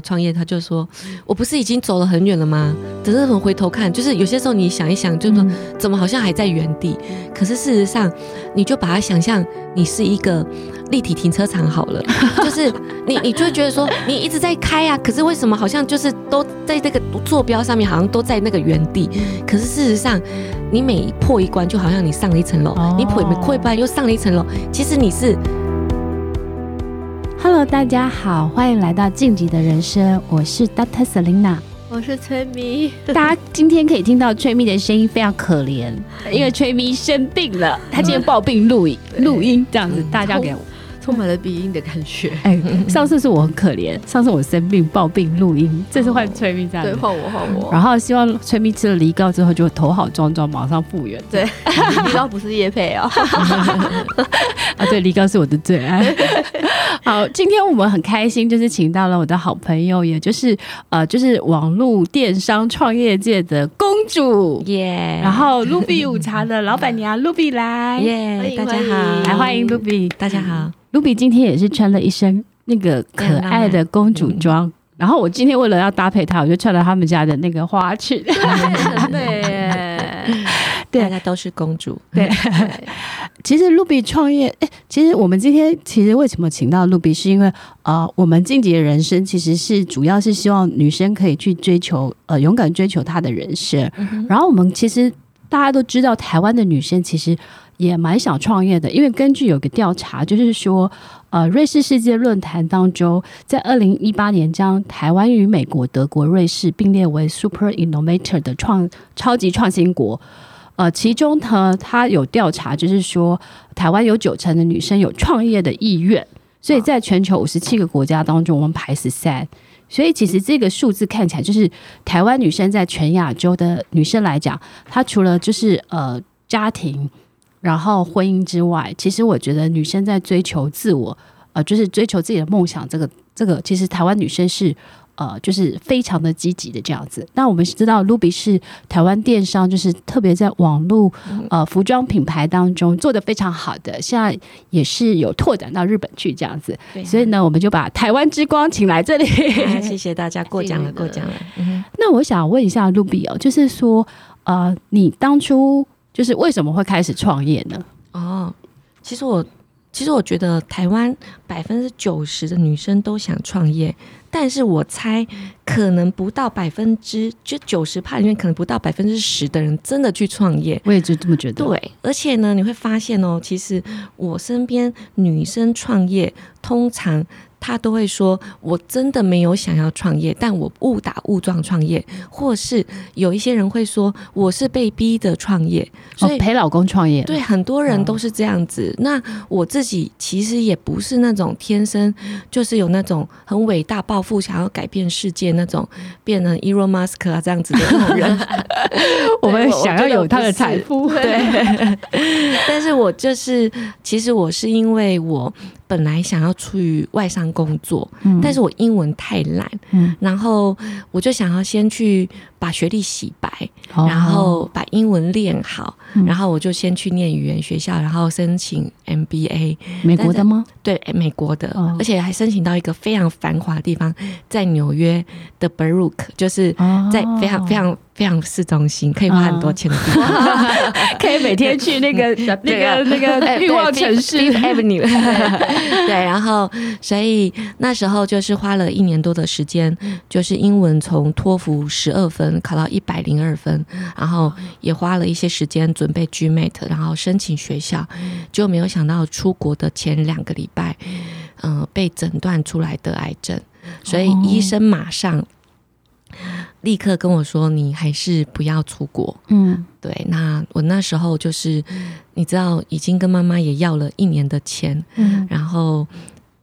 友创业，他就说：“我不是已经走了很远了吗？只是很回头看，就是有些时候你想一想，就是说怎么好像还在原地？可是事实上，你就把它想象你是一个立体停车场好了，就是你你就会觉得说你一直在开啊，可是为什么好像就是都在这个坐标上面好像都在那个原地？可是事实上，你每破一关，就好像你上了一层楼，你破每破一关又上了一层楼，其实你是。” Hello，大家好，欢迎来到晋级的人生，我是 Dr. Selina，我是崔咪。大家今天可以听到崔咪的声音非常可怜，因为崔咪生病了，他今天抱病录音录音这样子，大家给我。充满了鼻音的感觉。哎，上次是我很可怜，上次我生病抱病录音，这次换崔咪这样。对，换我换我。然后希望崔咪吃了梨膏之后就头好壮壮，马上复原。对，梨膏不是叶配哦。啊，对，梨膏是我的最爱。好，今天我们很开心，就是请到了我的好朋友，也就是呃，就是网络电商创业界的公主耶。然后露比午茶的老板娘露比来耶，大家好，来欢迎露比，大家好。露比今天也是穿了一身那个可爱的公主装，嗯、然后我今天为了要搭配她，我就穿了他们家的那个花裙。对对，大家都是公主。对，其实露比创业，哎，其实我们今天其实为什么请到露比，是因为呃，我们晋级的人生其实是主要是希望女生可以去追求呃，勇敢追求她的人生。嗯、然后我们其实大家都知道，台湾的女生其实。也蛮想创业的，因为根据有个调查，就是说，呃，瑞士世界论坛当中，在二零一八年将台湾与美国、德国、瑞士并列为 Super Innovator 的创超级创新国。呃，其中呢，他有调查，就是说，台湾有九成的女生有创业的意愿，所以在全球五十七个国家当中，我们排十三。所以其实这个数字看起来，就是台湾女生在全亚洲的女生来讲，她除了就是呃家庭。然后婚姻之外，其实我觉得女生在追求自我，呃，就是追求自己的梦想，这个这个，其实台湾女生是呃，就是非常的积极的这样子。那我们知道，Ruby 是台湾电商，就是特别在网络呃服装品牌当中做的非常好的，现在也是有拓展到日本去这样子。对所以呢，我们就把台湾之光请来这里。谢谢大家，过奖了，过奖了。嗯、那我想问一下 Ruby 哦，就是说呃，你当初。就是为什么会开始创业呢？哦，其实我其实我觉得台湾百分之九十的女生都想创业，但是我猜可能不到百分之就九十趴里面可能不到百分之十的人真的去创业。我也就这么觉得。对，而且呢，你会发现哦，其实我身边女生创业通常。他都会说：“我真的没有想要创业，但我误打误撞创业，或是有一些人会说我是被逼的创业，所以、哦、陪老公创业。”对，很多人都是这样子。哦、那我自己其实也不是那种天生就是有那种很伟大抱负、想要改变世界那种变成 Elon Musk 啊这样子的那种人。我们想要有他的财富，对。但是我就是，其实我是因为我。本来想要出于外商工作，嗯、但是我英文太烂，嗯、然后我就想要先去把学历洗白，哦、然后把英文练好，嗯、然后我就先去念语言学校，然后申请 MBA。美国的吗？对，美国的，哦、而且还申请到一个非常繁华的地方，在纽约的 Baruch，就是在非常非常。非常市中心，可以花很多钱的地方，哦、可以每天去那个 那个那个欲望城市 Avenue。对，然后所以那时候就是花了一年多的时间，就是英文从托福十二分考到一百零二分，然后也花了一些时间准备 GMAT，然后申请学校，就没有想到出国的前两个礼拜，嗯、呃，被诊断出来得癌症，所以医生马上。立刻跟我说：“你还是不要出国。”嗯，对。那我那时候就是，你知道，已经跟妈妈也要了一年的钱，嗯，然后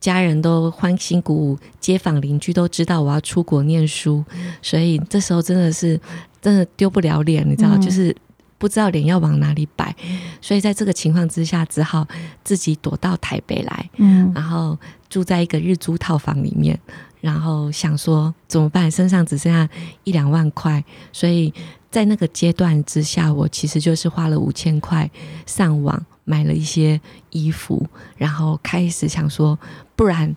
家人都欢欣鼓舞，街坊邻居都知道我要出国念书，所以这时候真的是真的丢不了脸，你知道，嗯、就是不知道脸要往哪里摆，所以在这个情况之下，只好自己躲到台北来，嗯，然后住在一个日租套房里面。然后想说怎么办？身上只剩下一两万块，所以在那个阶段之下，我其实就是花了五千块上网买了一些衣服，然后开始想说，不然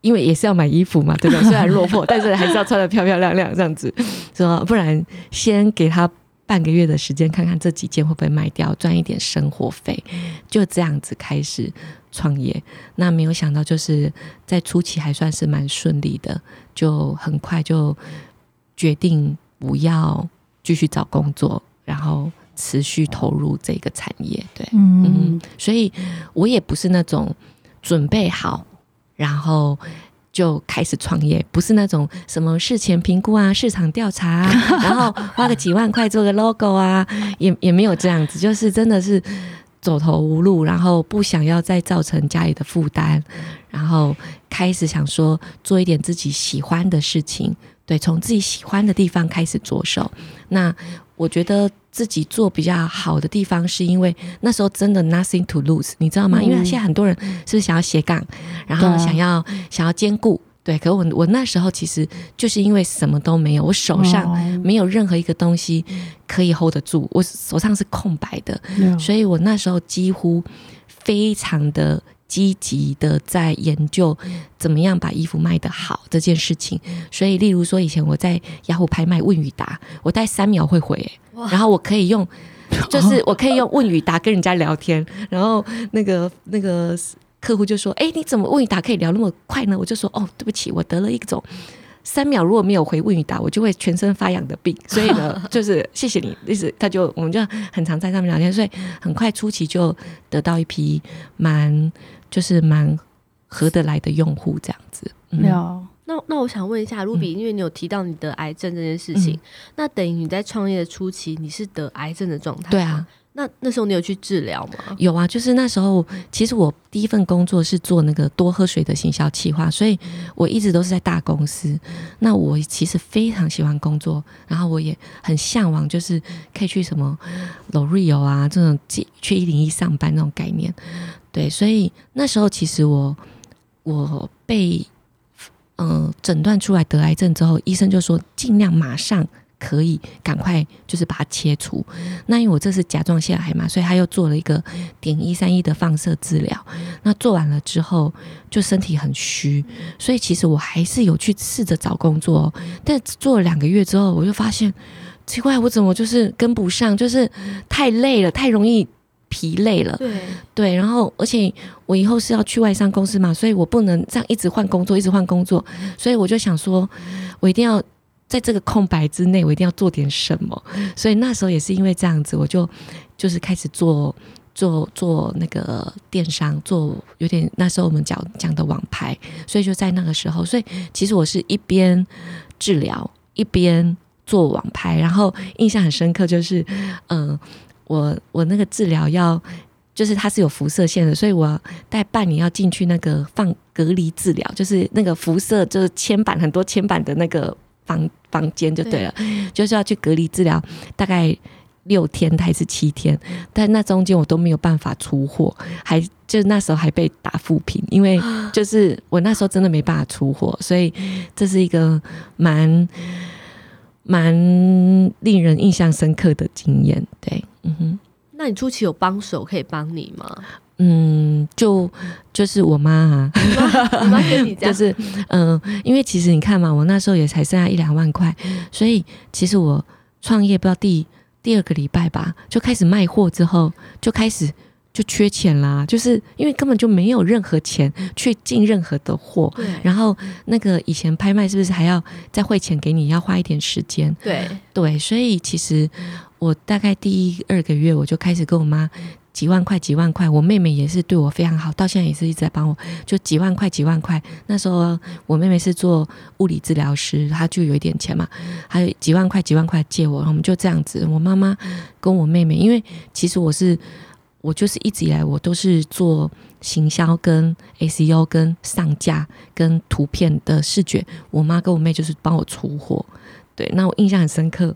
因为也是要买衣服嘛，对不对？虽然落魄，但是还是要穿的漂漂亮亮这样子，说不然先给他半个月的时间，看看这几件会不会卖掉，赚一点生活费，就这样子开始创业。那没有想到，就是在初期还算是蛮顺利的，就很快就决定不要继续找工作，然后持续投入这个产业。对，嗯，嗯，所以我也不是那种准备好。然后就开始创业，不是那种什么事前评估啊、市场调查啊，然后花个几万块做个 logo 啊，也也没有这样子，就是真的是走投无路，然后不想要再造成家里的负担，然后开始想说做一点自己喜欢的事情，对，从自己喜欢的地方开始着手。那我觉得。自己做比较好的地方，是因为那时候真的 nothing to lose，你知道吗？嗯、因为现在很多人是不是想要斜杠，然后想要想要兼顾，对。可我我那时候其实就是因为什么都没有，我手上没有任何一个东西可以 hold 得住，我手上是空白的，所以我那时候几乎非常的。积极的在研究怎么样把衣服卖得好这件事情，所以例如说以前我在雅虎拍卖问与答，我大概三秒会回、欸，然后我可以用，就是我可以用问与答跟人家聊天，然后那个那个客户就说：“哎，你怎么问与答可以聊那么快呢？”我就说：“哦，对不起，我得了一种。”三秒如果没有回问与答，我就会全身发痒的病。所以呢，就是谢谢你，意思他就我们就很常在上面聊天，所以很快初期就得到一批蛮就是蛮合得来的用户这样子。没、嗯、有，那那我想问一下，Ruby，因为你有提到你得癌症这件事情，嗯、那等于你在创业的初期你是得癌症的状态？对啊。那那时候你有去治疗吗？有啊，就是那时候，其实我第一份工作是做那个多喝水的行销企划，所以我一直都是在大公司。那我其实非常喜欢工作，然后我也很向往，就是可以去什么 L'Oreal 啊这种去一零一上班那种概念。对，所以那时候其实我我被嗯诊断出来得癌症之后，医生就说尽量马上。可以赶快就是把它切除。那因为我这是甲状腺癌嘛，所以他又做了一个碘一三一的放射治疗。那做完了之后，就身体很虚，所以其实我还是有去试着找工作。但做了两个月之后，我就发现奇怪，我怎么就是跟不上，就是太累了，太容易疲累了。对对，然后而且我以后是要去外商公司嘛，所以我不能这样一直换工作，一直换工作。所以我就想说，我一定要。在这个空白之内，我一定要做点什么。所以那时候也是因为这样子，我就就是开始做做做那个电商，做有点那时候我们讲讲的网拍。所以就在那个时候，所以其实我是一边治疗一边做网拍，然后印象很深刻，就是嗯、呃，我我那个治疗要就是它是有辐射线的，所以我待半年要进去那个放隔离治疗，就是那个辐射就是铅板很多铅板的那个。房房间就对了，对，就是要去隔离治疗，大概六天还是七天，但那中间我都没有办法出货，还就那时候还被打负评，因为 就是我那时候真的没办法出货，所以这是一个蛮蛮令人印象深刻的经验。对，嗯哼，那你初期有帮手可以帮你吗？嗯，就就是我妈啊，我妈跟你讲，就是嗯，因为其实你看嘛，我那时候也才剩下一两万块，所以其实我创业不知道第第二个礼拜吧，就开始卖货之后，就开始就缺钱啦，就是因为根本就没有任何钱去进任何的货，然后那个以前拍卖是不是还要再汇钱给你，要花一点时间？对。对，所以其实我大概第一二个月我就开始跟我妈。几万块，几万块，我妹妹也是对我非常好，到现在也是一直在帮我，就几万块，几万块。那时候我妹妹是做物理治疗师，她就有一点钱嘛，还有几万块，几万块借我，我们就这样子。我妈妈跟我妹妹，因为其实我是我就是一直以来我都是做行销跟 SEO 跟上架跟图片的视觉，我妈跟我妹就是帮我出货。对，那我印象很深刻。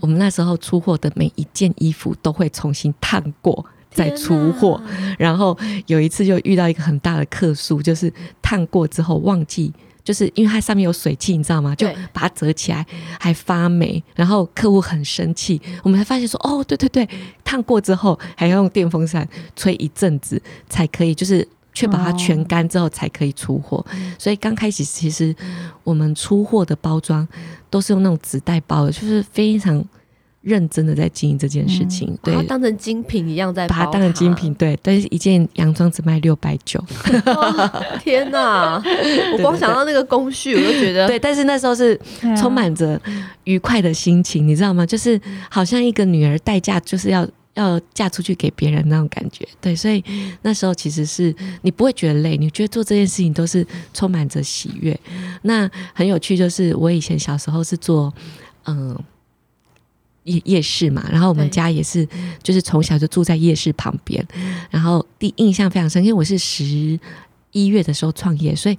我们那时候出货的每一件衣服都会重新烫过再出货，然后有一次就遇到一个很大的客诉，就是烫过之后忘记，就是因为它上面有水汽，你知道吗？就把它折起来还发霉，然后客户很生气。我们才发现说，哦，对对对，烫过之后还要用电风扇吹一阵子才可以，就是确保它全干之后才可以出货。所以刚开始其实我们出货的包装都是用那种纸袋包的，就是非常。认真的在经营这件事情，嗯、对，把它当成精品一样在，把它当成精品，对。但是一件洋装只卖六百九，天哪！我光想到那个工序，我就觉得对。但是那时候是充满着愉快的心情，你知道吗？就是好像一个女儿待嫁，就是要要嫁出去给别人那种感觉，对。所以那时候其实是你不会觉得累，你觉得做这件事情都是充满着喜悦。那很有趣，就是我以前小时候是做嗯。夜夜市嘛，然后我们家也是，就是从小就住在夜市旁边，然后第印象非常深，因为我是十一月的时候创业，所以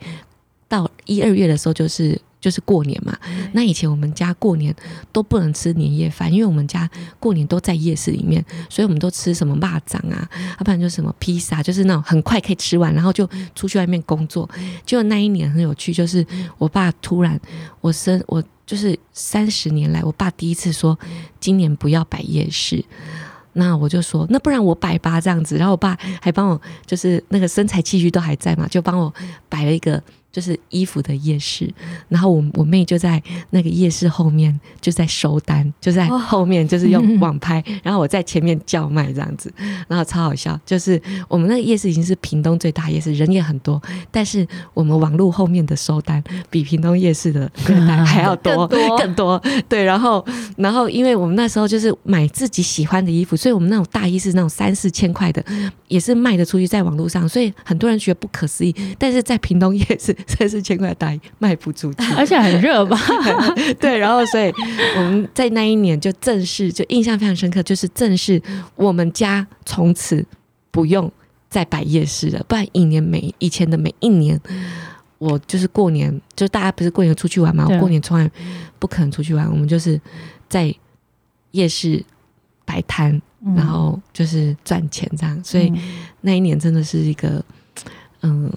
到一二月的时候就是就是过年嘛。那以前我们家过年都不能吃年夜饭，因为我们家过年都在夜市里面，所以我们都吃什么蚂蚱啊，要不然就什么披萨，就是那种很快可以吃完，然后就出去外面工作。就那一年很有趣，就是我爸突然我生我。就是三十年来，我爸第一次说今年不要摆夜市，那我就说那不然我摆吧这样子，然后我爸还帮我，就是那个身材器具都还在嘛，就帮我摆了一个。就是衣服的夜市，然后我我妹就在那个夜市后面就在收单，就在后面就是用网拍，然后我在前面叫卖这样子，然后超好笑。就是我们那个夜市已经是屏东最大夜市，人也很多，但是我们网路后面的收单比屏东夜市的客单还要多 更多，更多。对，然后然后因为我们那时候就是买自己喜欢的衣服，所以我们那种大衣是那种三四千块的，也是卖得出去在网络上，所以很多人觉得不可思议。但是在屏东夜市。三四千块大衣卖不出去，而且很热吧？对，然后所以我们在那一年就正式就印象非常深刻，就是正式我们家从此不用再摆夜市了。不然一年每以前的每一年，我就是过年，就大家不是过年出去玩嘛？我过年从来不可能出去玩，我们就是在夜市摆摊，然后就是赚钱这样。所以那一年真的是一个嗯。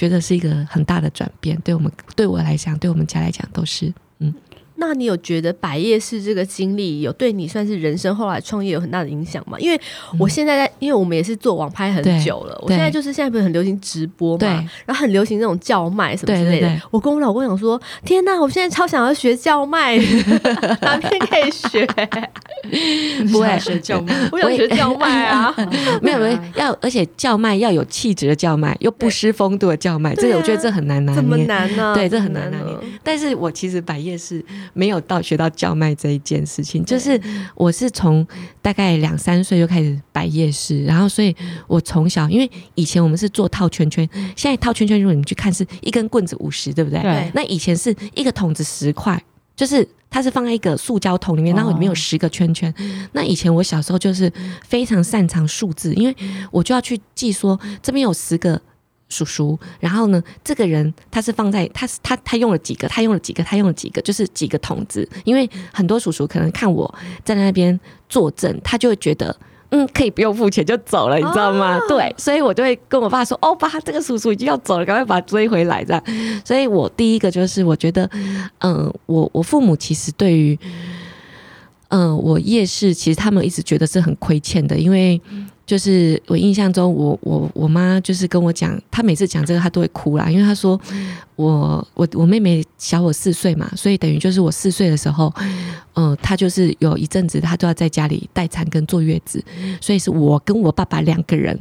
觉得是一个很大的转变，对我们、对我来讲、对我们家来讲都是，嗯。那你有觉得百叶市这个经历有对你算是人生后来创业有很大的影响吗？因为我现在在，因为我们也是做网拍很久了，我现在就是现在不是很流行直播嘛，然后很流行那种叫卖什么之类的。我跟我老公讲说：“天哪，我现在超想要学叫卖，哪边可以学？” 不会学叫卖，我想学叫卖啊！没有没有，要而且叫卖要有气质的叫卖，又不失风度的叫卖，这个我觉得这很难拿捏，怎么难呢？对，这很难拿捏。但是我其实百叶市。没有到学到叫卖这一件事情，就是我是从大概两三岁就开始摆夜市，然后所以我从小，因为以前我们是做套圈圈，现在套圈圈如果你去看是一根棍子五十，对不对？对。那以前是一个桶子十块，就是它是放在一个塑胶桶里面，然后里面有十个圈圈。那以前我小时候就是非常擅长数字，因为我就要去记说这边有十个。叔叔，然后呢，这个人他是放在他他他用了几个，他用了几个，他用了几个，就是几个桶子。因为很多叔叔可能看我在那边坐镇，他就会觉得嗯，可以不用付钱就走了，你知道吗？哦、对，所以我就会跟我爸说：“哦，爸，这个叔叔已经要走了，赶快把他追回来。”这样。所以我第一个就是我觉得，嗯，我我父母其实对于，嗯，我夜市其实他们一直觉得是很亏欠的，因为。就是我印象中我，我我妈就是跟我讲，她每次讲这个，她都会哭啦，因为她说我我我妹妹小我四岁嘛，所以等于就是我四岁的时候，嗯、她就是有一阵子她都要在家里待产跟坐月子，所以是我跟我爸爸两个人。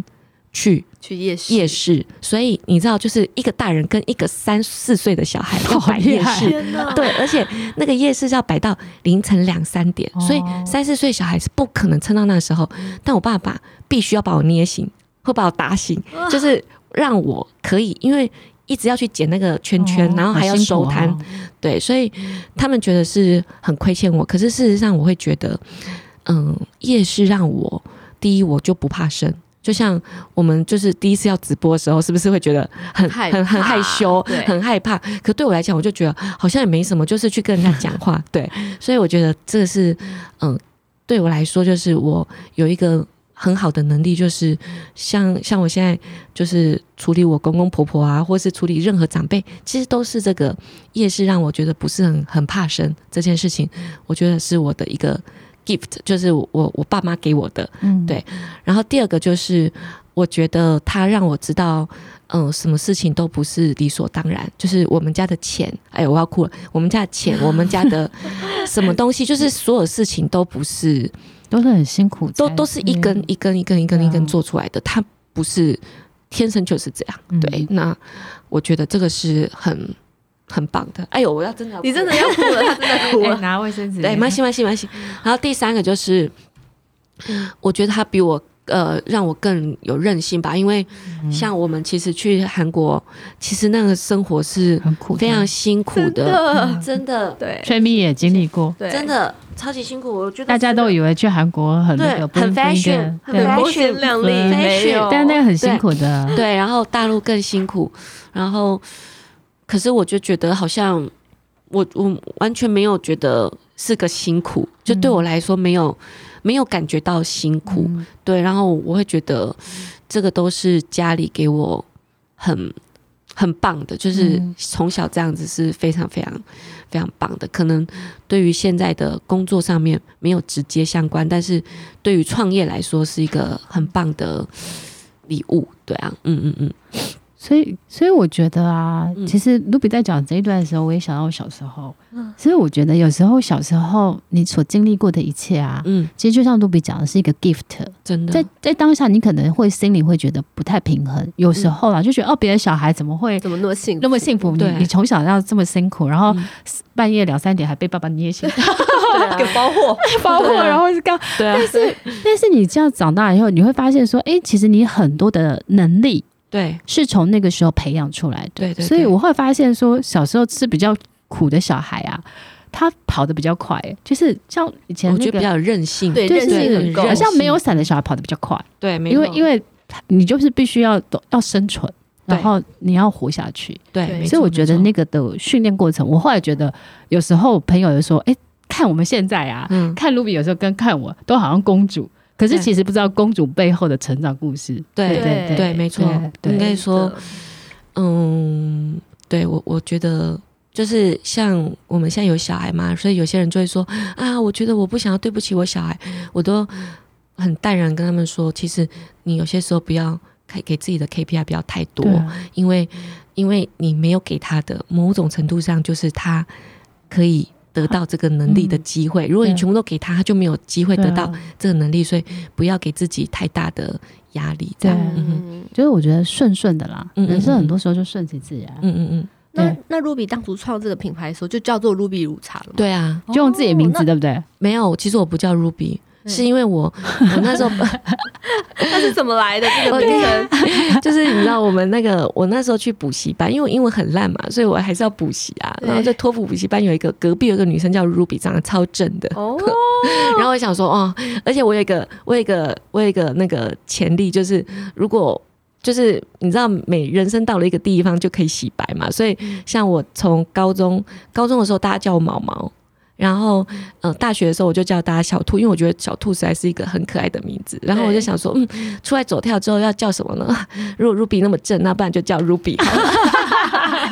去去夜市。夜市，所以你知道，就是一个大人跟一个三四岁的小孩 要摆夜市，对，而且那个夜市要摆到凌晨两三点，所以三四岁小孩是不可能撑到那个时候。但我爸爸必须要把我捏醒，会把我打醒，就是让我可以，因为一直要去捡那个圈圈，然后还要收摊，对，所以他们觉得是很亏欠我。可是事实上，我会觉得，嗯，夜市让我第一，我就不怕生。就像我们就是第一次要直播的时候，是不是会觉得很很很害羞，很害怕？可对我来讲，我就觉得好像也没什么，就是去跟人家讲话。对，所以我觉得这个是嗯，对我来说，就是我有一个很好的能力，就是像像我现在就是处理我公公婆婆啊，或是处理任何长辈，其实都是这个夜市让我觉得不是很很怕生这件事情。我觉得是我的一个。Gift 就是我我爸妈给我的，嗯，对。然后第二个就是我觉得他让我知道，嗯、呃，什么事情都不是理所当然。就是我们家的钱，哎，我要哭了。我们家的钱，我们家的 什么东西，就是所有事情都不是，都是很辛苦，都都是一根一根一根一根一根做出来的。它不是天生就是这样。对，那我觉得这个是很很棒的。哎呦，我要真的要，你真的要哭了，他真的哭了，拿卫生纸。对，没关系，没关系，没关系。然后第三个就是，我觉得他比我。呃，让我更有韧性吧，因为像我们其实去韩国，其实那个生活是很苦，非常辛苦的，真的，真的对。崔咪也经历过，对，真的超级辛苦。我觉得大家都以为去韩国很那个很 fashion，很光鲜亮丽，没有，但那个很辛苦的。对，然后大陆更辛苦，然后可是我就觉得好像我我完全没有觉得是个辛苦，就对我来说没有。没有感觉到辛苦，嗯、对，然后我会觉得这个都是家里给我很很棒的，就是从小这样子是非常非常非常棒的。可能对于现在的工作上面没有直接相关，但是对于创业来说是一个很棒的礼物，对啊，嗯嗯嗯。所以，所以我觉得啊，其实卢比在讲这一段的时候，我也想到我小时候。嗯，所以我觉得有时候小时候你所经历过的一切啊，嗯，其实就像卢比讲的是一个 gift，真的，在在当下你可能会心里会觉得不太平衡，有时候啊就觉得哦，别的小孩怎么会怎么那么幸那么幸福？你你从小要这么辛苦，然后半夜两三点还被爸爸捏醒，给包货。包货，然后是刚，但是 但是你这样长大以后，你会发现说，哎，其实你很多的能力。对，是从那个时候培养出来的。对，对对，所以我会发现说，小时候吃比较苦的小孩啊，他跑得比较快，就是像以前那个比较任性，对，任性很高。好像没有伞的小孩跑得比较快，对，因为因为你就是必须要要生存，然后你要活下去。对，所以我觉得那个的训练过程，我后来觉得有时候朋友就说，哎，看我们现在啊，看卢比有时候跟看我都好像公主。可是其实不知道公主背后的成长故事。对对对，对，没错。应该说，嗯，对我我觉得就是像我们现在有小孩嘛，所以有些人就会说啊，我觉得我不想要对不起我小孩，我都很淡然跟他们说，其实你有些时候不要给给自己的 KPI 不要太多，因为因为你没有给他的某种程度上就是他可以。得到这个能力的机会，如果你全部都给他，他就没有机会得到这个能力。所以不要给自己太大的压力。这样，嗯就是我觉得顺顺的啦，人生很多时候就顺其自然。嗯嗯嗯。那那 Ruby 当初创这个品牌的时候，就叫做 Ruby 乳茶了？对啊，就用自己的名字，对不对？没有，其实我不叫 Ruby。是因为我我那时候 那是怎么来的这个 名称？就是你知道我们那个我那时候去补习班，因为我英文很烂嘛，所以我还是要补习啊。然后在托福补习班有一个隔壁有一个女生叫 Ruby，长得超正的。哦，然后我想说哦，而且我有一个我有一个我有一个那个潜力，就是如果就是你知道每人生到了一个地方就可以洗白嘛，所以像我从高中高中的时候，大家叫我毛毛。然后，呃，大学的时候我就叫大家小兔，因为我觉得小兔实在是一个很可爱的名字。然后我就想说，嗯，出来走跳之后要叫什么呢？如果 Ruby 那么正，那不然就叫 Ruby。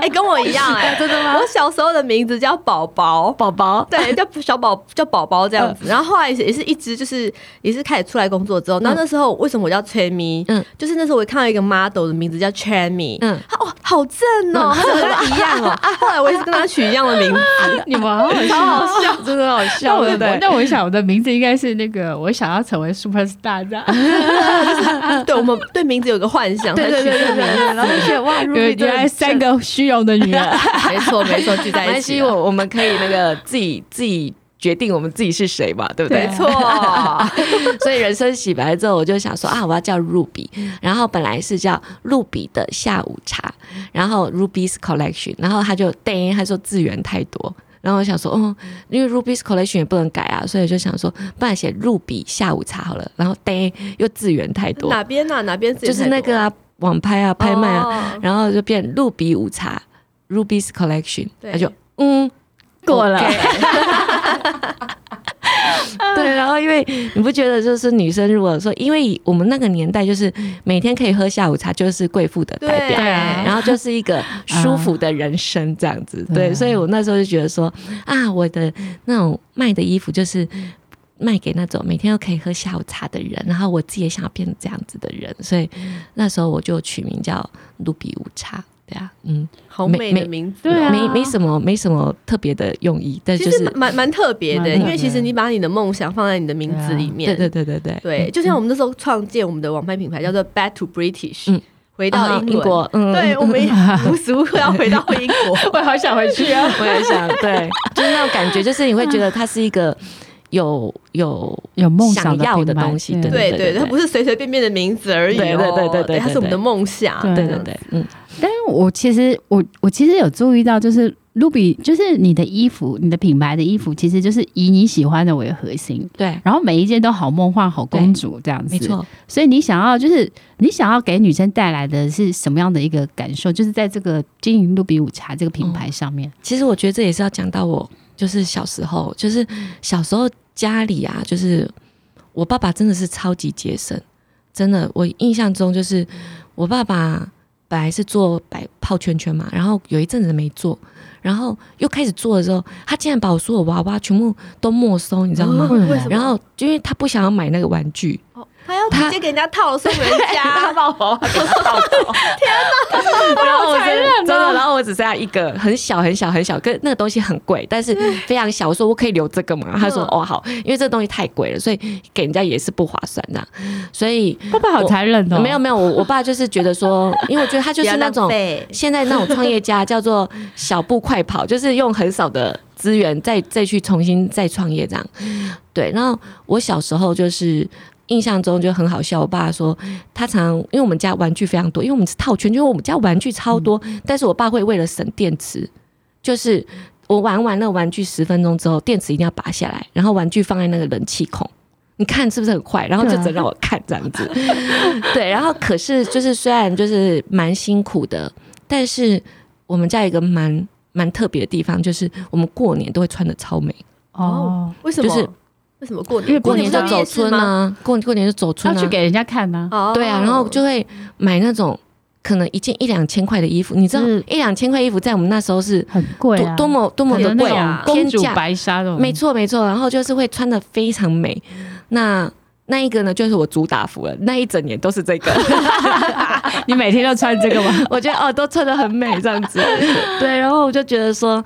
跟我一样哎、欸，真的吗？我小时候的名字叫宝宝，宝宝，对，叫小宝，叫宝宝这样子。然后后来也是一直就是也是开始出来工作之后，然后那时候为什么我叫崔咪？嗯，就是那时候我看到一个 model 的名字叫 Cherry，嗯，他哇，好正哦，他跟他 一样哦。后来我也是跟他取一样的名字，你们好好笑，真的好笑，对不对？那我想我的名字应该是那个，我想要成为 super star 这样。对，我们对名字有个幻想，对对对对对。然后就哇，原来三个虚荣的女人，没错没错，聚在一起。我我们可以那个自己自己决定我们自己是谁嘛，对不对？没错。所以人生洗白之后，我就想说啊，我要叫 Ruby，然后本来是叫露比的下午茶，然后 Ruby's Collection，然后他就对，他说字源太多。然后我想说，哦，因为 Ruby's Collection 也不能改啊，所以就想说，不然写露比下午茶好了。然后，对，又字源太多，哪边啊？哪边就是那个啊，网拍啊，拍卖啊，然后就变露比午茶，Ruby's Collection，他就嗯过了。对，然后因为你不觉得就是女生如果说，因为我们那个年代就是每天可以喝下午茶，就是贵妇的代表，然后就是一个舒服的人生这样子，对，所以我那时候就觉得说啊，我的那种卖的衣服就是卖给那种每天都可以喝下午茶的人，然后我自己也想要变成这样子的人，所以那时候我就取名叫露比无差。对啊，嗯，好美的名字，对啊，没没什么没什么特别的用意，但就是蛮蛮特别的，因为其实你把你的梦想放在你的名字里面，对对对对对，对，就像我们那时候创建我们的网拍品牌叫做 Back to British，嗯，回到英国，嗯，对，我们无时无刻要回到英国，我好想回去啊，我也想，对，就是那种感觉，就是你会觉得它是一个。有有有梦想要的东西，对对对，它不是随随便便的名字而已，对对对对，它是我们的梦想，对对对，嗯。但是我其实我我其实有注意到，就是 Ruby，就是你的衣服，你的品牌的衣服，其实就是以你喜欢的为核心，对。然后每一件都好梦幻、好公主这样子，没错。所以你想要，就是你想要给女生带来的是什么样的一个感受？就是在这个经营露比午茶这个品牌上面，其实我觉得这也是要讲到我。就是小时候，就是小时候家里啊，就是我爸爸真的是超级节省，真的。我印象中就是我爸爸本来是做摆泡圈圈嘛，然后有一阵子没做，然后又开始做的时候，他竟然把我所有娃娃全部都没收，你知道吗？然后因为他不想要买那个玩具。他要直接给人家套了送人家，抱宝宝，天哪！然后我真的，真的，然后我只剩下一个很小很小很小，跟那个东西很贵，但是非常小。我说我可以留这个吗？他说哦好，因为这个东西太贵了，所以给人家也是不划算的。所以爸爸好残忍哦。没有没有，我我爸就是觉得说，因为我觉得他就是那种 现在那种创业家，叫做小步快跑，就是用很少的资源再再去重新再创业这样。对，然后我小时候就是。印象中就很好笑，我爸说他常因为我们家玩具非常多，因为我们是套圈，就是我们家玩具超多，但是我爸会为了省电池，就是我玩完那个玩具十分钟之后，电池一定要拔下来，然后玩具放在那个冷气孔，你看是不是很快？然后就只让我看这样子，对，然后可是就是虽然就是蛮辛苦的，但是我们家有一个蛮蛮特别的地方，就是我们过年都会穿的超美哦，为什么？就是。为什么过年？因为过年就走村啊，过过年就走村啊，去给人家看呢。对啊，然后就会买那种可能一件一两千块的衣服，你知道一两千块衣服在我们那时候是很贵啊，多么多么的贵啊，公主白纱的，没错没错。然后就是会穿的非常美。那那一个呢，就是我主打服了，那一整年都是这个。你每天都穿这个吗？我觉得哦，都穿的很美这样子。对，然后我就觉得说。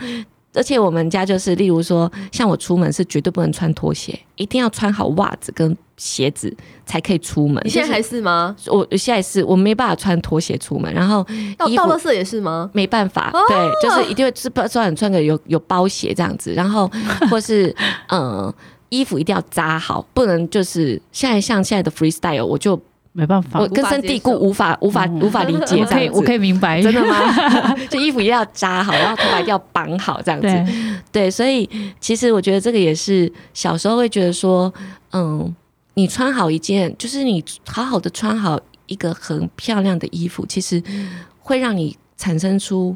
而且我们家就是，例如说，像我出门是绝对不能穿拖鞋，一定要穿好袜子跟鞋子才可以出门。你现在还是吗？我现在是我没办法穿拖鞋出门，然后到到乐色也是吗？没办法，对，就是一定会是不穿穿个有有包鞋这样子，然后或是嗯，衣服一定要扎好，不能就是现在像现在的 freestyle，我就。没办法，我根深蒂固，无法无法无法理解。可以，我可以明白，真的吗？就衣服一定要扎好，然后头发一定要绑好，这样子。对，对，所以其实我觉得这个也是小时候会觉得说，嗯，你穿好一件，就是你好好的穿好一个很漂亮的衣服，其实会让你产生出，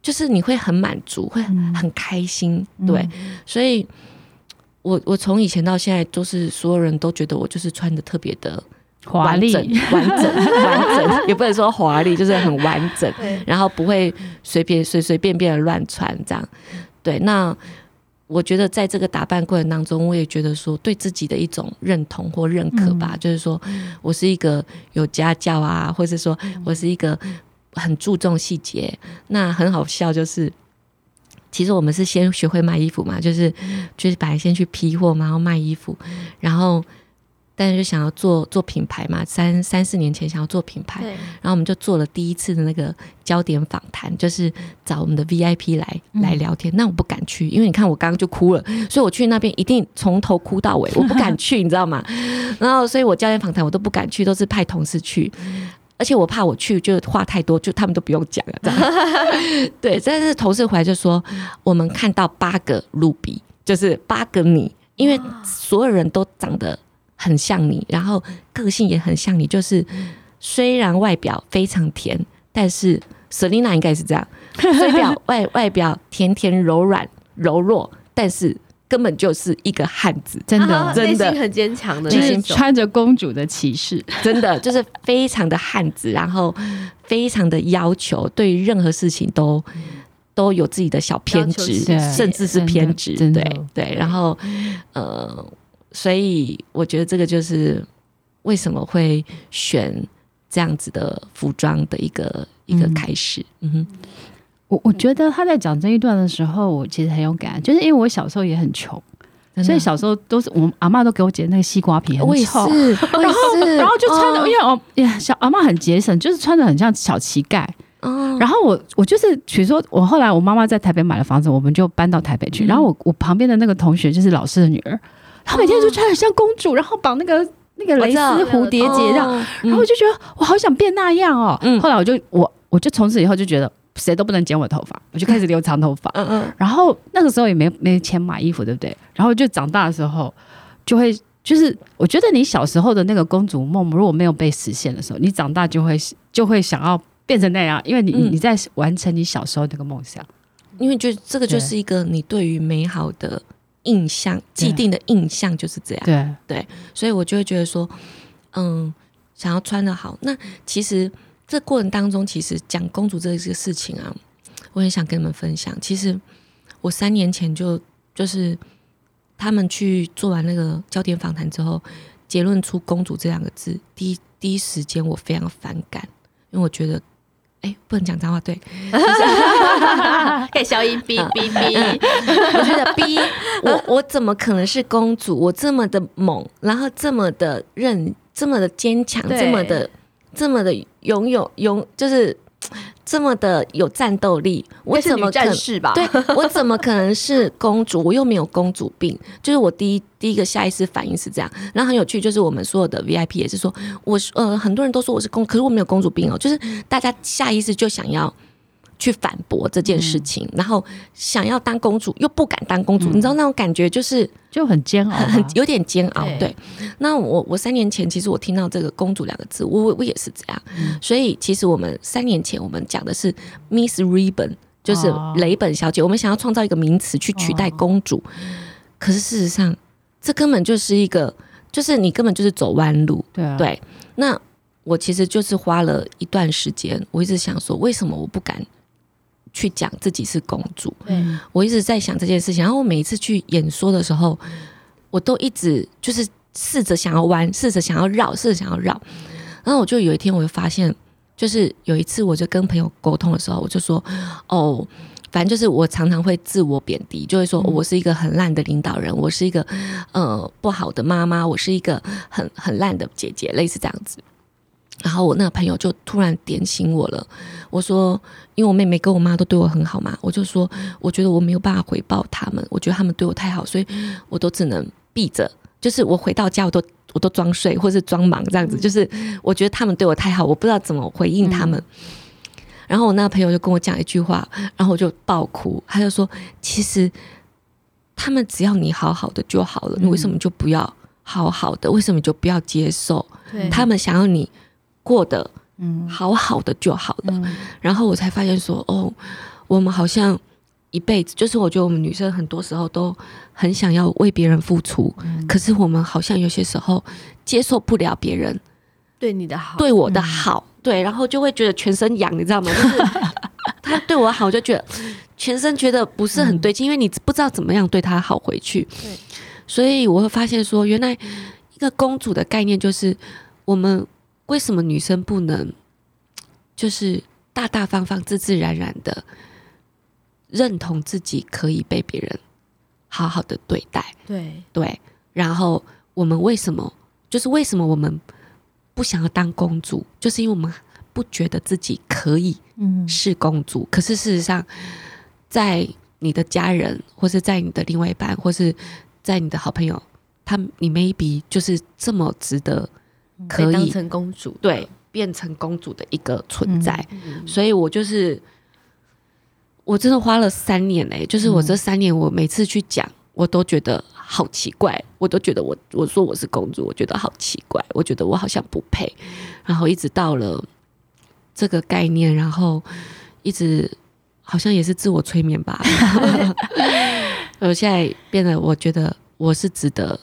就是你会很满足，会很开心。对，所以我我从以前到现在，都是所有人都觉得我就是穿的特别的。华丽、完整、完整，也不能说华丽，就是很完整。然后不会随便、随随便便的乱穿这样。对，那我觉得在这个打扮过程当中，我也觉得说对自己的一种认同或认可吧，嗯、就是说我是一个有家教啊，或者说我是一个很注重细节。那很好笑，就是其实我们是先学会卖衣服嘛，就是就是本来先去批货嘛，然后卖衣服，然后。但是就想要做做品牌嘛，三三四年前想要做品牌，然后我们就做了第一次的那个焦点访谈，就是找我们的 VIP 来来聊天。嗯、那我不敢去，因为你看我刚刚就哭了，所以我去那边一定从头哭到尾，我不敢去，你知道吗？然后所以我焦点访谈我都不敢去，都是派同事去，而且我怕我去就话太多，就他们都不用讲了，这样。对，但是同事回来就说，我们看到八个露比，就是八个你，因为所有人都长得。很像你，然后个性也很像你，就是虽然外表非常甜，但是 Selina 应该是这样，外表外外表甜甜柔软柔弱，但是根本就是一个汉子，真的真的。内心很坚强的，就是穿着公主的骑士，真的就是非常的汉子，然后非常的要求，对于任何事情都都有自己的小偏执，甚至是偏执，对对，然后呃。所以我觉得这个就是为什么会选这样子的服装的一个一个开始。嗯哼，我我觉得他在讲这一段的时候，我其实很有感，就是因为我小时候也很穷。所以小时候都是我阿嬷都给我剪那个西瓜皮，很丑。然后然后就穿的，因为哦呀，小阿嬷很节省，就是穿的很像小乞丐。然后我我就是，比如说我后来我妈妈在台北买了房子，我们就搬到台北去。然后我我旁边的那个同学就是老师的女儿，她每天就穿的像公主，然后绑那个那个蕾丝蝴蝶结这样，然后我就觉得我好想变那样哦。后来我就我我就从此以后就觉得。谁都不能剪我头发，我就开始留长头发。嗯嗯，然后那个时候也没没钱买衣服，对不对？然后就长大的时候，就会就是我觉得你小时候的那个公主梦，如果没有被实现的时候，你长大就会就会想要变成那样，因为你、嗯、你在完成你小时候那个梦想。因为就这个就是一个你对于美好的印象，既定的印象就是这样。对对，所以我就会觉得说，嗯，想要穿的好，那其实。这过程当中，其实讲公主这个事情啊，我很想跟你们分享。其实我三年前就就是他们去做完那个焦点访谈之后，结论出“公主”这两个字，第一第一时间我非常反感，因为我觉得，哎，不能讲脏话，对，可以消音，哔哔哔。我觉得哔，我我怎么可能是公主？我这么的猛，然后这么的韧，这么的坚强，这么的。这么的拥有拥，就是这么的有战斗力，我怎么可能是吧？对，我怎么可能是公主？我又没有公主病，就是我第一第一个下意识反应是这样。然后很有趣，就是我们所有的 VIP 也是说，我呃很多人都说我是公，可是我没有公主病哦，就是大家下意识就想要。去反驳这件事情，嗯、然后想要当公主又不敢当公主，嗯、你知道那种感觉就是就很煎熬，很 有点煎熬。对，对，那我我三年前其实我听到这个“公主”两个字，我我也是这样。嗯、所以其实我们三年前我们讲的是 Miss Ribbon，就是雷本小姐，哦、我们想要创造一个名词去取代公主。哦、可是事实上，这根本就是一个，就是你根本就是走弯路。对啊，对。那我其实就是花了一段时间，我一直想说，为什么我不敢？去讲自己是公主，嗯，我一直在想这件事情。然后我每一次去演说的时候，我都一直就是试着想要弯，试着想要绕，试着想要绕。然后我就有一天，我就发现，就是有一次，我就跟朋友沟通的时候，我就说：“哦，反正就是我常常会自我贬低，就会说我是一个很烂的领导人，我是一个呃不好的妈妈，我是一个很很烂的姐姐，类似这样子。”然后我那个朋友就突然点醒我了。我说，因为我妹妹跟我妈都对我很好嘛，我就说，我觉得我没有办法回报他们，我觉得他们对我太好，所以我都只能闭着。就是我回到家，我都我都装睡或是装忙这样子。就是我觉得他们对我太好，我不知道怎么回应他们。然后我那个朋友就跟我讲一句话，然后我就爆哭。他就说，其实他们只要你好好的就好了，你为什么就不要好好的？为什么就不要接受他们想要你？过得嗯，好好的就好了。嗯、然后我才发现说，哦，我们好像一辈子，就是我觉得我们女生很多时候都很想要为别人付出，嗯、可是我们好像有些时候接受不了别人对你的好，对我的好，嗯、对，然后就会觉得全身痒，你知道吗？就是他对我好，就觉得全身觉得不是很对劲，嗯、因为你不知道怎么样对他好回去。对，所以我会发现说，原来一个公主的概念就是我们。为什么女生不能就是大大方方、自自然然的认同自己可以被别人好好的对待？对对。然后我们为什么就是为什么我们不想要当公主？就是因为我们不觉得自己可以是公主。嗯、可是事实上，在你的家人，或是在你的另外一半，或是在你的好朋友，他你 maybe 就是这么值得。可以当成公主，对，变成公主的一个存在，嗯、所以我就是，我真的花了三年嘞、欸，就是我这三年，我每次去讲，我都觉得好奇怪，我都觉得我我说我是公主，我觉得好奇怪，我觉得我好像不配，然后一直到了这个概念，然后一直好像也是自我催眠吧，我现在变得我觉得我是值得。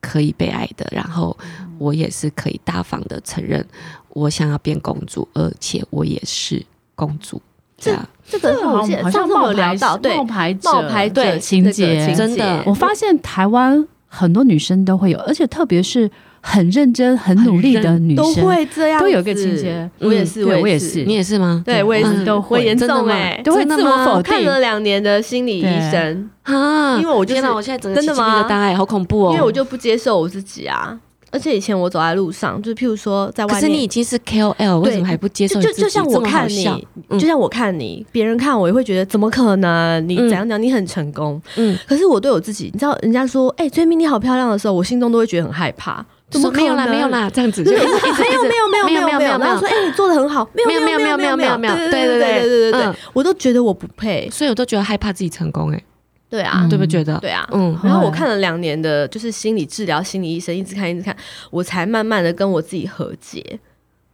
可以被爱的，然后我也是可以大方的承认，我想要变公主，而且我也是公主。这样，这个好像好像没有聊到，对，冒牌冒牌者情节，真的，我发现台湾很多女生都会有，而且特别是很认真、很努力的女生都会这样，都有个情节。我也是，我也是，你也是吗？对，我也是，都会严重哎，都会自我否定。看了两年的心理医生啊，因为我就天哪，我现在真的吗？好恐怖哦！因为我就不接受我自己啊。而且以前我走在路上，就譬如说在外面，可是你已经是 KOL，为什么还不接受？就就像我看你，就像我看你，别人看我也会觉得怎么可能？你怎样讲？你很成功，嗯。可是我对我自己，你知道，人家说哎，追明你好漂亮的时候，我心中都会觉得很害怕。怎么没有啦？没有啦，这样子，没有没有没有没有没有没有没有。然后说哎，你做的很好，没有没有没有没有没有没有。对对对对对对对，我都觉得我不配，所以我都觉得害怕自己成功哎。对啊，对不觉得？对啊，嗯。然后我看了两年的，就是心理治疗，心理医生一直看，一直看，我才慢慢的跟我自己和解，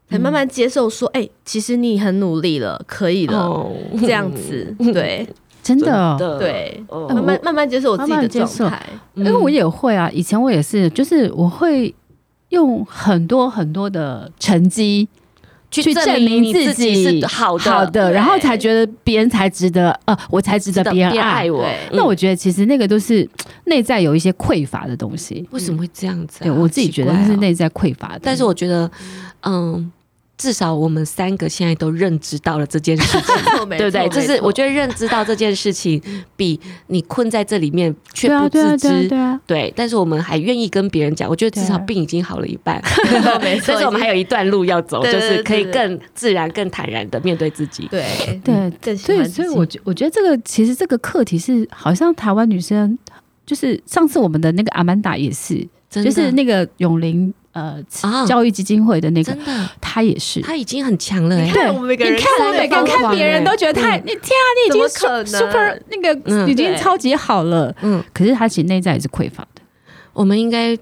才慢慢接受说，哎，其实你很努力了，可以了，这样子，对，真的，对，慢慢慢慢接受我自己的状态，因为我也会啊，以前我也是，就是我会用很多很多的成绩。去证明自己是好的，好的，然后才觉得别人才值得，呃，我才值得别人爱我。那我觉得其实那个都是内在有一些匮乏的东西。为什么会这样子？对我自己觉得是内在匮乏的。但是我觉得，嗯。至少我们三个现在都认知到了这件事情，对不对？就是我觉得认知到这件事情，比你困在这里面却不自知，对。但是我们还愿意跟别人讲，我觉得至少病已经好了一半，没错但是我们还有一段路要走，就是可以更自然、更坦然的面对自己。对对对，所以所以我觉我觉得这个其实这个课题是好像台湾女生，就是上次我们的那个阿曼达也是，就是那个永龄。呃，教育基金会的那个，真的，他也是，他已经很强了。对，我们每个人看，每个人看别人都觉得他，你天啊，你已经 super 那个已经超级好了。嗯，可是他其实内在也是匮乏的。我们应该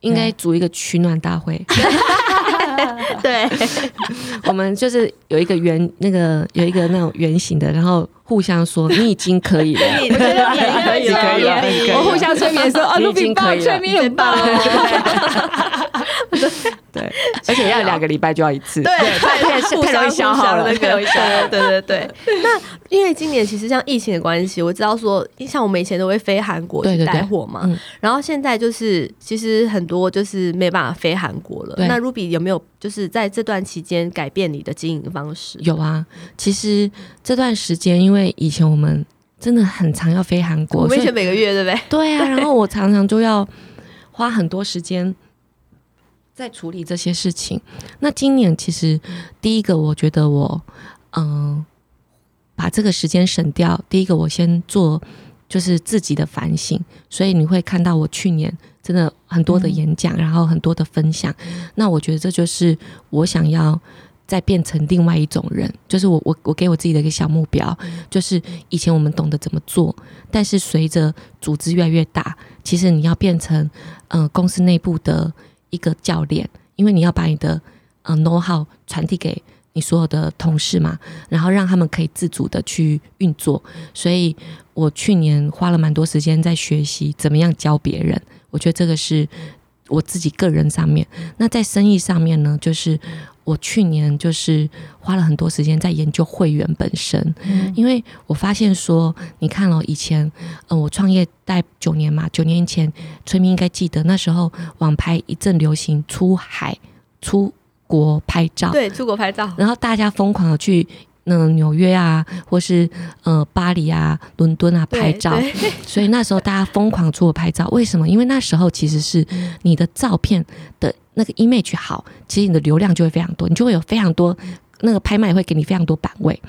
应该组一个取暖大会。对，我们就是有一个圆，那个有一个那种圆形的，然后互相说你已经可以了，我觉得你可以可以了，我互相催眠说哦，你已经可以了，催眠很棒。对，而且要两个礼拜就要一次，对，太太太容易消耗了，太容易消耗。对对对。那因为今年其实像疫情的关系，我知道说，像我们以前都会飞韩国去带货嘛，然后现在就是其实很多就是没办法飞韩国了。那 Ruby 有没有就是在这段期间改变你的经营方式？有啊，其实这段时间因为以前我们真的很常要飞韩国，我们以前每个月对不对？对啊，然后我常常就要花很多时间。在处理这些事情。那今年其实第一个，我觉得我嗯、呃，把这个时间省掉。第一个，我先做就是自己的反省。所以你会看到我去年真的很多的演讲，然后很多的分享。那我觉得这就是我想要再变成另外一种人。就是我我我给我自己的一个小目标，就是以前我们懂得怎么做，但是随着组织越来越大，其实你要变成嗯、呃、公司内部的。一个教练，因为你要把你的呃 know how 传递给你所有的同事嘛，然后让他们可以自主的去运作。所以我去年花了蛮多时间在学习怎么样教别人。我觉得这个是我自己个人上面。那在生意上面呢，就是我去年就是花了很多时间在研究会员本身，因为我发现说，你看了以前，呃，我创业待九年嘛，九年前，村民应该记得那时候网拍一阵流行出海出国拍照，对，出国拍照，然后大家疯狂的去。那纽约啊，或是呃巴黎啊、伦敦啊拍照，所以那时候大家疯狂出国拍照。为什么？因为那时候其实是你的照片的那个 image 好，其实你的流量就会非常多，你就会有非常多那个拍卖会给你非常多版位。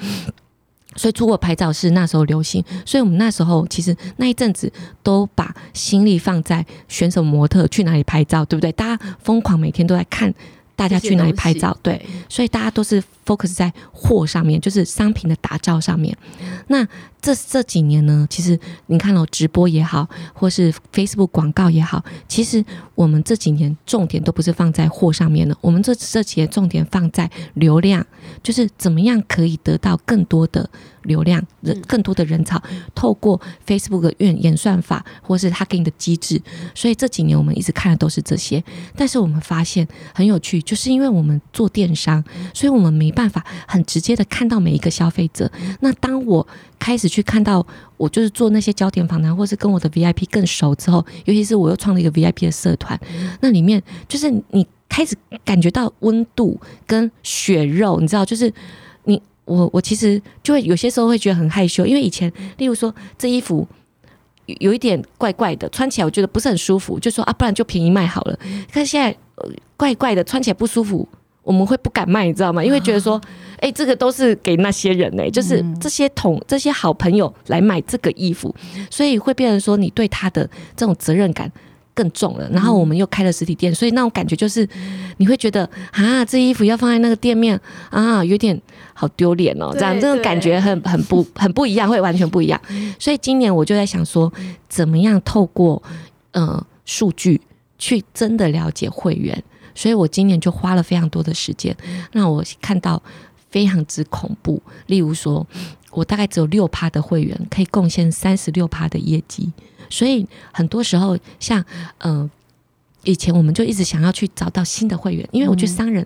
所以出国拍照是那时候流行，所以我们那时候其实那一阵子都把心力放在选手模特去哪里拍照，对不对？大家疯狂每天都在看。大家去哪里拍照？对，所以大家都是 focus 在货上面，就是商品的打造上面。那这这几年呢，其实你看哦，直播也好，或是 Facebook 广告也好，其实我们这几年重点都不是放在货上面了，我们这这几年重点放在流量，就是怎么样可以得到更多的流量，人更多的人潮，透过 Facebook 的演演算法，或是他给你的机制。所以这几年我们一直看的都是这些。但是我们发现很有趣，就是因为我们做电商，所以我们没办法很直接的看到每一个消费者。那当我开始去看到，我就是做那些焦点访谈，或是跟我的 VIP 更熟之后，尤其是我又创了一个 VIP 的社团，那里面就是你。开始感觉到温度跟血肉，你知道，就是你我我其实就会有些时候会觉得很害羞，因为以前，例如说这衣服有一点怪怪的，穿起来我觉得不是很舒服，就说啊，不然就便宜卖好了。可是现在怪怪的，穿起来不舒服，我们会不敢卖，你知道吗？因为觉得说，哎，这个都是给那些人呢，就是这些同这些好朋友来买这个衣服，所以会变成说，你对他的这种责任感。更重了，然后我们又开了实体店，所以那种感觉就是，你会觉得啊，这衣服要放在那个店面啊，有点好丢脸哦，这样这种感觉很很不很不一样，会完全不一样。所以今年我就在想说，怎么样透过呃数据去真的了解会员，所以我今年就花了非常多的时间，让我看到非常之恐怖。例如说，我大概只有六趴的会员可以贡献三十六趴的业绩。所以很多时候，像嗯、呃，以前我们就一直想要去找到新的会员，因为我觉得商人，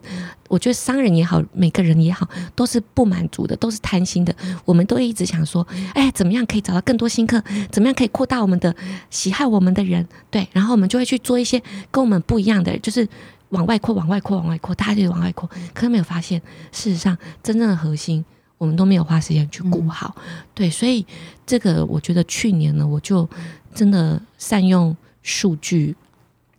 我觉得商人也好，每个人也好，都是不满足的，都是贪心的。我们都一直想说，哎，怎么样可以找到更多新客？怎么样可以扩大我们的喜爱我们的人？对，然后我们就会去做一些跟我们不一样的，就是往外扩，往外扩，往外扩，大家就往外扩。可是没有发现，事实上真正的核心。我们都没有花时间去顾好，对，所以这个我觉得去年呢，我就真的善用数据，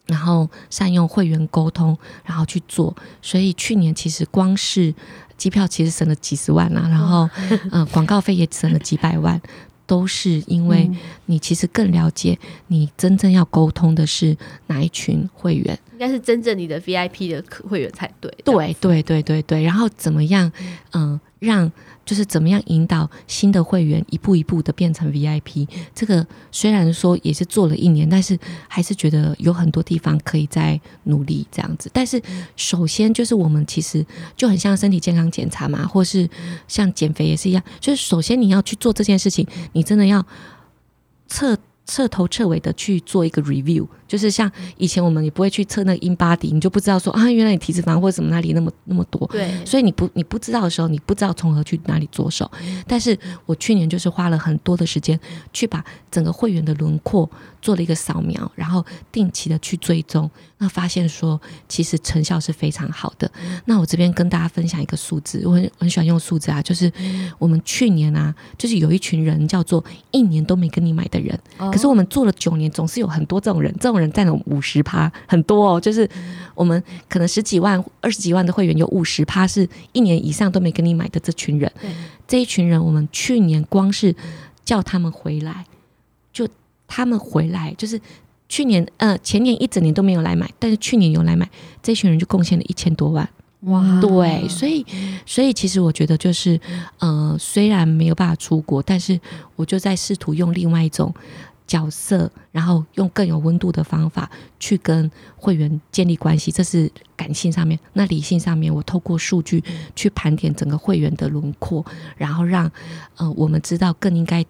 然后善用会员沟通，然后去做。所以去年其实光是机票其实省了几十万啊，然后嗯，广告费也省了几百万，都是因为你其实更了解你真正要沟通的是哪一群会员，应该是真正你的 VIP 的会员才对。对对对对对，然后怎么样嗯让。就是怎么样引导新的会员一步一步的变成 VIP，这个虽然说也是做了一年，但是还是觉得有很多地方可以再努力这样子。但是首先就是我们其实就很像身体健康检查嘛，或是像减肥也是一样，就是首先你要去做这件事情，你真的要测。彻头彻尾的去做一个 review，就是像以前我们也不会去测那个 InBody，你就不知道说啊，原来你体脂肪或者什么哪里那么那么多，对，所以你不你不知道的时候，你不知道从何去哪里着手。但是我去年就是花了很多的时间去把整个会员的轮廓做了一个扫描，然后定期的去追踪，那发现说其实成效是非常好的。那我这边跟大家分享一个数字，我很很喜欢用数字啊，就是我们去年啊，就是有一群人叫做一年都没跟你买的人。可是我们做了九年，总是有很多这种人，这种人占了五十趴，很多哦。就是我们可能十几万、二十几万的会员，有五十趴是一年以上都没跟你买的这群人。这一群人，我们去年光是叫他们回来，就他们回来，就是去年呃前年一整年都没有来买，但是去年有来买，这群人就贡献了一千多万。哇，对，所以，所以其实我觉得就是，呃，虽然没有办法出国，但是我就在试图用另外一种角色，然后用更有温度的方法去跟会员建立关系。这是感性上面，那理性上面，我透过数据去盘点整个会员的轮廓，然后让呃我们知道更应该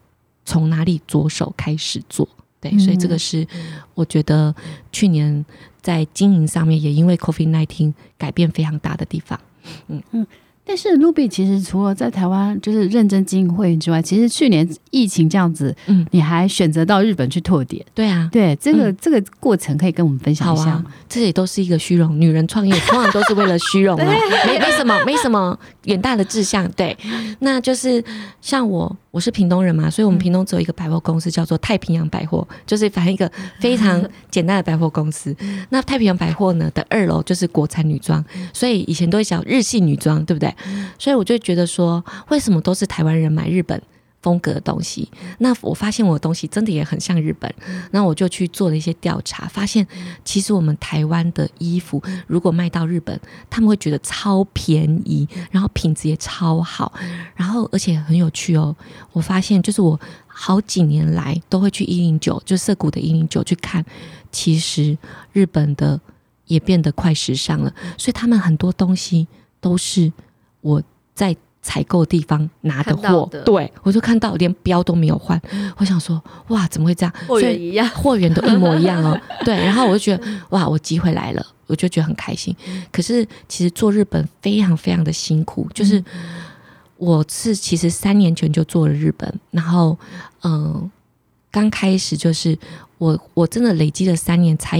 从哪里着手开始做。对，所以这个是我觉得去年在经营上面也因为 COVID-19 改变非常大的地方。嗯嗯。但是 Ruby 其实除了在台湾就是认真经营会员之外，其实去年疫情这样子，嗯，你还选择到日本去拓点，对啊，对，这个、嗯、这个过程可以跟我们分享一下吗？啊、这也都是一个虚荣，女人创业通常都是为了虚荣啊，没没什么没什么远大的志向，对，那就是像我，我是屏东人嘛，所以我们屏东只有一个百货公司叫做太平洋百货，就是反正一个非常简单的百货公司。那太平洋百货呢的二楼就是国产女装，所以以前都会讲日系女装，对不对？所以我就觉得说，为什么都是台湾人买日本风格的东西？那我发现我的东西真的也很像日本。那我就去做了一些调查，发现其实我们台湾的衣服如果卖到日本，他们会觉得超便宜，然后品质也超好，然后而且很有趣哦。我发现就是我好几年来都会去一零九，就涩谷的一零九去看，其实日本的也变得快时尚了，所以他们很多东西都是。我在采购地方拿的货，对，我就看到连标都没有换，我想说哇，怎么会这样？货源一样，货源都一模一样哦。对，然后我就觉得哇，我机会来了，我就觉得很开心。可是其实做日本非常非常的辛苦，就是我是其实三年前就做了日本，然后嗯，刚开始就是我我真的累积了三年才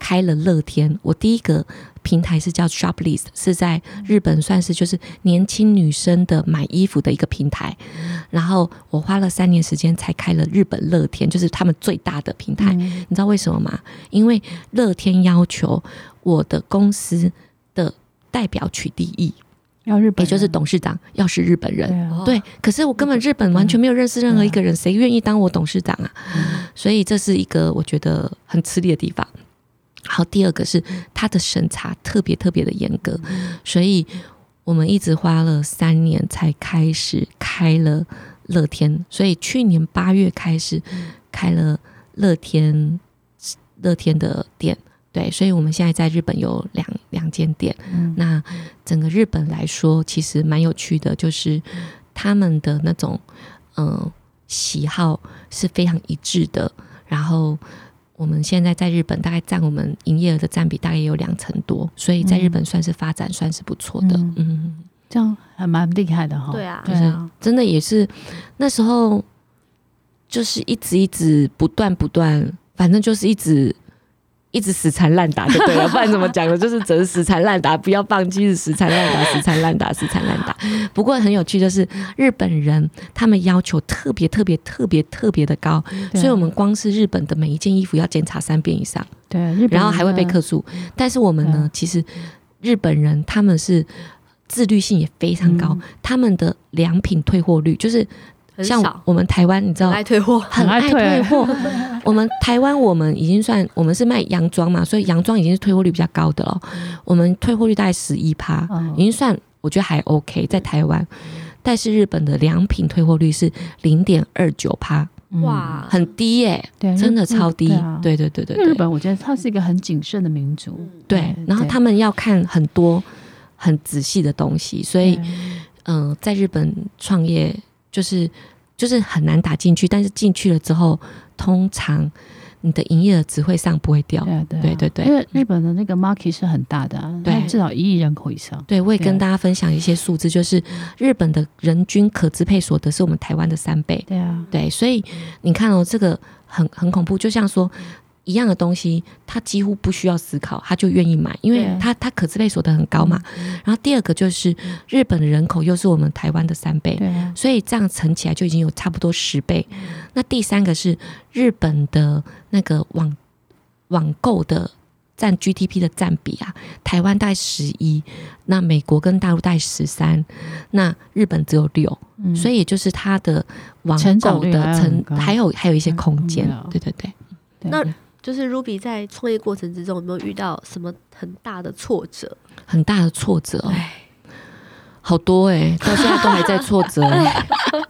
开了乐天，我第一个。平台是叫 Shoplist，是在日本算是就是年轻女生的买衣服的一个平台。然后我花了三年时间才开了日本乐天，就是他们最大的平台。你知道为什么吗？因为乐天要求我的公司的代表取缔役要日本，也就是董事长要是日本人。对，可是我根本日本完全没有认识任何一个人，谁愿意当我董事长啊？所以这是一个我觉得很吃力的地方。好，第二个是他的审查特别特别的严格，所以我们一直花了三年才开始开了乐天，所以去年八月开始开了乐天乐天的店，对，所以我们现在在日本有两两间店。那整个日本来说，其实蛮有趣的，就是他们的那种嗯、呃、喜好是非常一致的，然后。我们现在在日本大概占我们营业额的占比大概也有两成多，所以在日本算是发展算是不错的。嗯，嗯，这样还蛮厉害的哈。对啊，对啊真的也是那时候就是一直一直不断不断，反正就是一直。一直死缠烂打就对了，不然怎么讲呢？就是只是死缠烂打，不要放弃，是死缠烂打，死缠烂打，死缠烂打。不过很有趣，就是日本人他们要求特别特别特别特别的高，所以我们光是日本的每一件衣服要检查三遍以上，对，然后还会被客诉。但是我们呢，其实日本人他们是自律性也非常高，他们的良品退货率就是。像我们台湾，你知道，很爱退货，很爱退货。我们台湾，我们已经算我们是卖洋装嘛，所以洋装已经是退货率比较高的了。我们退货率大概十一趴，已经算我觉得还 OK，在台湾。但是日本的良品退货率是零点二九趴，哇，很低耶，对，真的超低。对对对对，日本我觉得它是一个很谨慎的民族，对。然后他们要看很多很仔细的东西，所以嗯，在日本创业。就是就是很难打进去，但是进去了之后，通常你的营业额只会上不会掉。对对对，对对，因为日本的那个 market 是很大的，啊，对，至少一亿人口以上。对，我也跟大家分享一些数字，就是日本的人均可支配所得是我们台湾的三倍。对啊，对，所以你看哦，这个很很恐怖，就像说。一样的东西，他几乎不需要思考，他就愿意买，因为他他可支配所得很高嘛。然后第二个就是日本的人口又是我们台湾的三倍，所以这样乘起来就已经有差不多十倍。那第三个是日本的那个网网购的占 GDP 的占比啊，台湾大概十一，那美国跟大陆大概十三，那日本只有六，所以也就是它的网购的成还有还有一些空间，对对对，那。就是 Ruby 在创业过程之中有没有遇到什么很大的挫折？很大的挫折，哎，好多哎、欸，到现在都还在挫折，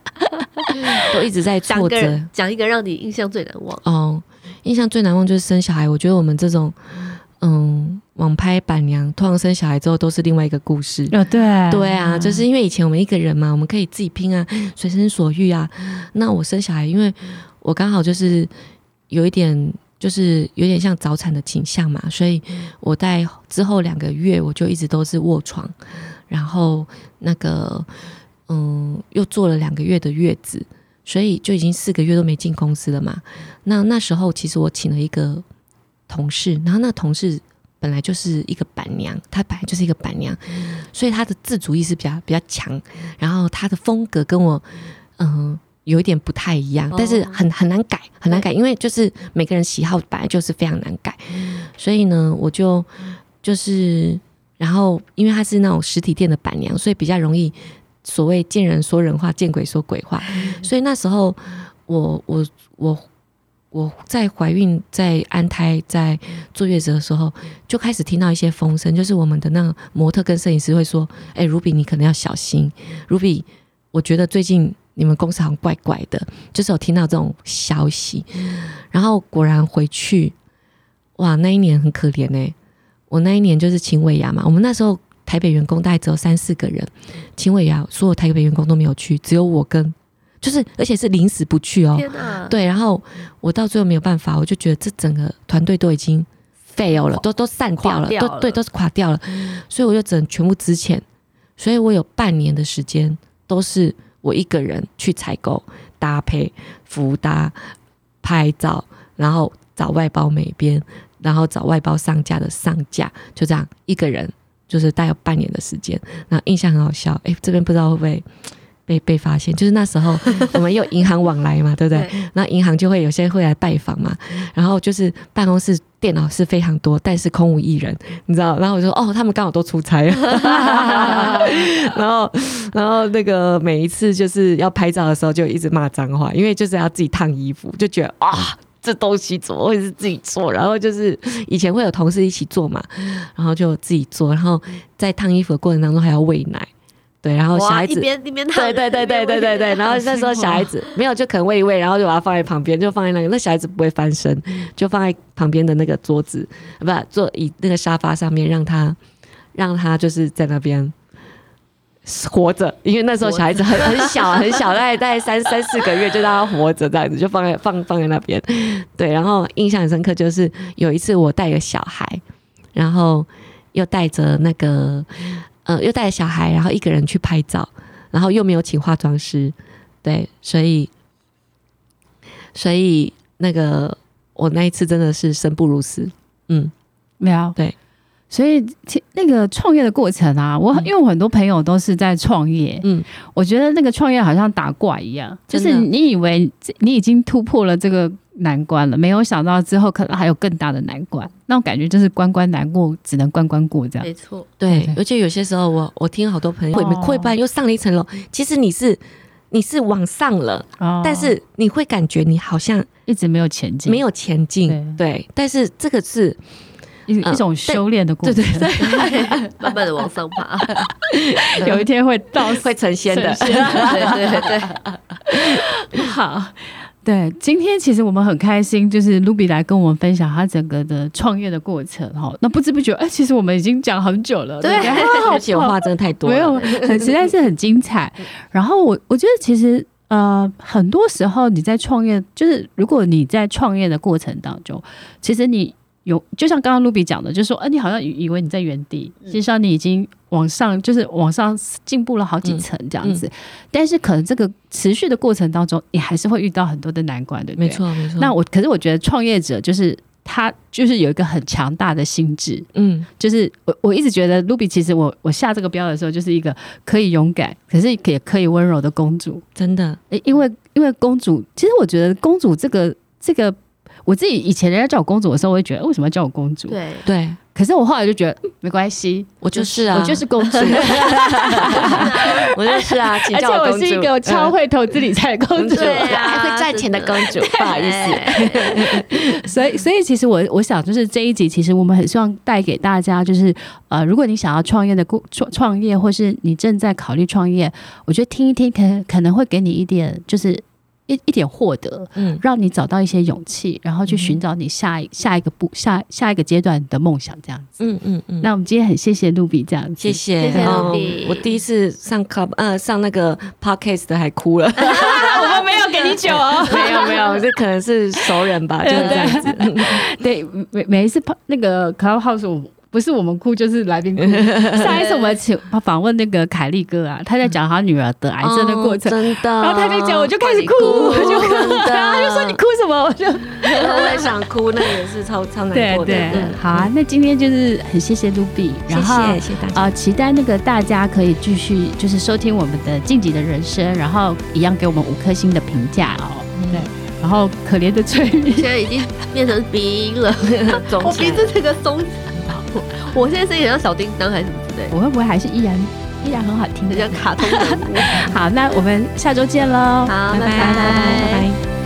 都一直在挫折。讲一个让你印象最难忘哦，印象最难忘就是生小孩。我觉得我们这种嗯网拍板娘，通常生小孩之后都是另外一个故事。对对啊，就是因为以前我们一个人嘛，我们可以自己拼啊，随心所欲啊。那我生小孩，因为我刚好就是有一点。就是有点像早产的倾向嘛，所以我在之后两个月我就一直都是卧床，然后那个嗯，又做了两个月的月子，所以就已经四个月都没进公司了嘛。那那时候其实我请了一个同事，然后那同事本来就是一个板娘，她本来就是一个板娘，所以她的自主意识比较比较强，然后她的风格跟我嗯。有一点不太一样，但是很很难改，很难改，因为就是每个人喜好本来就是非常难改，所以呢，我就就是，然后因为她是那种实体店的板娘，所以比较容易所谓见人说人话，见鬼说鬼话，所以那时候我我我我在怀孕、在安胎、在坐月子的时候，就开始听到一些风声，就是我们的那个模特跟摄影师会说：“哎，Ruby，你可能要小心，Ruby，我觉得最近。”你们公司好像怪怪的，就是有听到这种消息，然后果然回去，哇，那一年很可怜呢、欸。我那一年就是请尾牙嘛，我们那时候台北员工大概只有三四个人，秦尾牙所有台北员工都没有去，只有我跟，就是而且是临时不去哦。天哪！对，然后我到最后没有办法，我就觉得这整个团队都已经 fail 了，都都散掉了，掉了都对，都是垮掉了，所以我就只能全部支遣，所以我有半年的时间都是我一个人去采购、搭配、服搭、拍照，然后找外包美编。然后找外包上架的上架，就这样一个人，就是大概半年的时间。那印象很好笑，哎，这边不知道会不会被被发现？就是那时候 我们有银行往来嘛，对不对？那银行就会有些会来拜访嘛。然后就是办公室电脑是非常多，但是空无一人，你知道？然后我就说，哦，他们刚好都出差了。然后，然后那个每一次就是要拍照的时候，就一直骂脏话，因为就是要自己烫衣服，就觉得啊。这东西怎么会是自己做？然后就是以前会有同事一起做嘛，然后就自己做，然后在烫衣服的过程当中还要喂奶，对，然后小孩子一边一边烫，对对对对对对对，然后那时候小孩子没有就可能喂一喂，然后就把它放在旁边，就放在那个，那小孩子不会翻身，就放在旁边的那个桌子，不坐椅那个沙发上面，让他让他就是在那边。活着，因为那时候小孩子很很小很小，大概大概三三四个月，就让他活着这样子，就放在放放在那边。对，然后印象很深刻，就是有一次我带个小孩，然后又带着那个呃，又带着小孩，然后一个人去拍照，然后又没有请化妆师，对，所以所以那个我那一次真的是生不如死，嗯，没有，对。所以，那个创业的过程啊，我因为我很多朋友都是在创业，嗯，我觉得那个创业好像打怪一样，就是你以为你已经突破了这个难关了，没有想到之后可能还有更大的难关，那种感觉就是关关难过，只能关关过这样。没错，对，而且有些时候我我听好多朋友会会办又上了一层楼，其实你是你是往上了，但是你会感觉你好像一直没有前进，没有前进，对，但是这个是。一一种修炼的过程，对对对，慢慢的往上爬，有一天会到会成仙的，对 对对。好，对，今天其实我们很开心，就是 Ruby 来跟我们分享他整个的创业的过程哈。那不知不觉，哎，其实我们已经讲很久了，对，而且我话真的太多了，没有，很实在是很精彩。然后我我觉得其实呃，很多时候你在创业，就是如果你在创业的过程当中，其实你。有，就像刚刚 Ruby 讲的，就是说，哎、呃，你好像以为你在原地，实际上你已经往上，就是往上进步了好几层这样子。嗯嗯、但是可能这个持续的过程当中，你还是会遇到很多的难关，对不对？没错，没错。那我可是我觉得创业者就是他，就是有一个很强大的心智。嗯，就是我我一直觉得 Ruby 其实我我下这个标的时候，就是一个可以勇敢，可是也可以温柔的公主。真的，因为因为公主，其实我觉得公主这个这个。我自己以前人家叫我公主的时候，我会觉得为什么要叫我公主？对对。可是我后来就觉得没关系，我就是啊，我就是公主，我就是啊。而且我是一个超会投资理财的公主，对啊，还会赚钱的公主。不好意思。所以，所以其实我我想，就是这一集，其实我们很希望带给大家，就是呃，如果你想要创业的创创业，或是你正在考虑创业，我觉得听一听，可能可能会给你一点，就是。一一点获得，嗯，让你找到一些勇气，然后去寻找你下一下一个步下下一个阶段的梦想，这样子，嗯嗯嗯。那我们今天很谢谢 Ruby 这样子，谢谢，谢谢 Ruby。我第一次上 Club 呃上那个 Podcast 的还哭了，我们没有给你酒哦，没 有没有，这可能是熟人吧，就是这样子。对，每每一次那个 Clubhouse。不是我们哭，就是来宾哭。上一次我们请访问那个凯利哥啊，他在讲他女儿得癌症的过程，真的。然后他在讲，我就开始哭，我就然后他就说你哭什么？我就我在想哭，那也是超超难过的。对对，好啊，那今天就是很谢谢 Ruby，然后谢谢大家啊，期待那个大家可以继续就是收听我们的晋级的人生，然后一样给我们五颗星的评价哦。对，然后可怜的翠玉现在已经变成鼻音了，我鼻子这个松。我现在声音很像小叮当还是什么之类，我会不会还是依然依然很好听的，像卡通人物？好，那我们下周见喽！好，拜拜拜拜。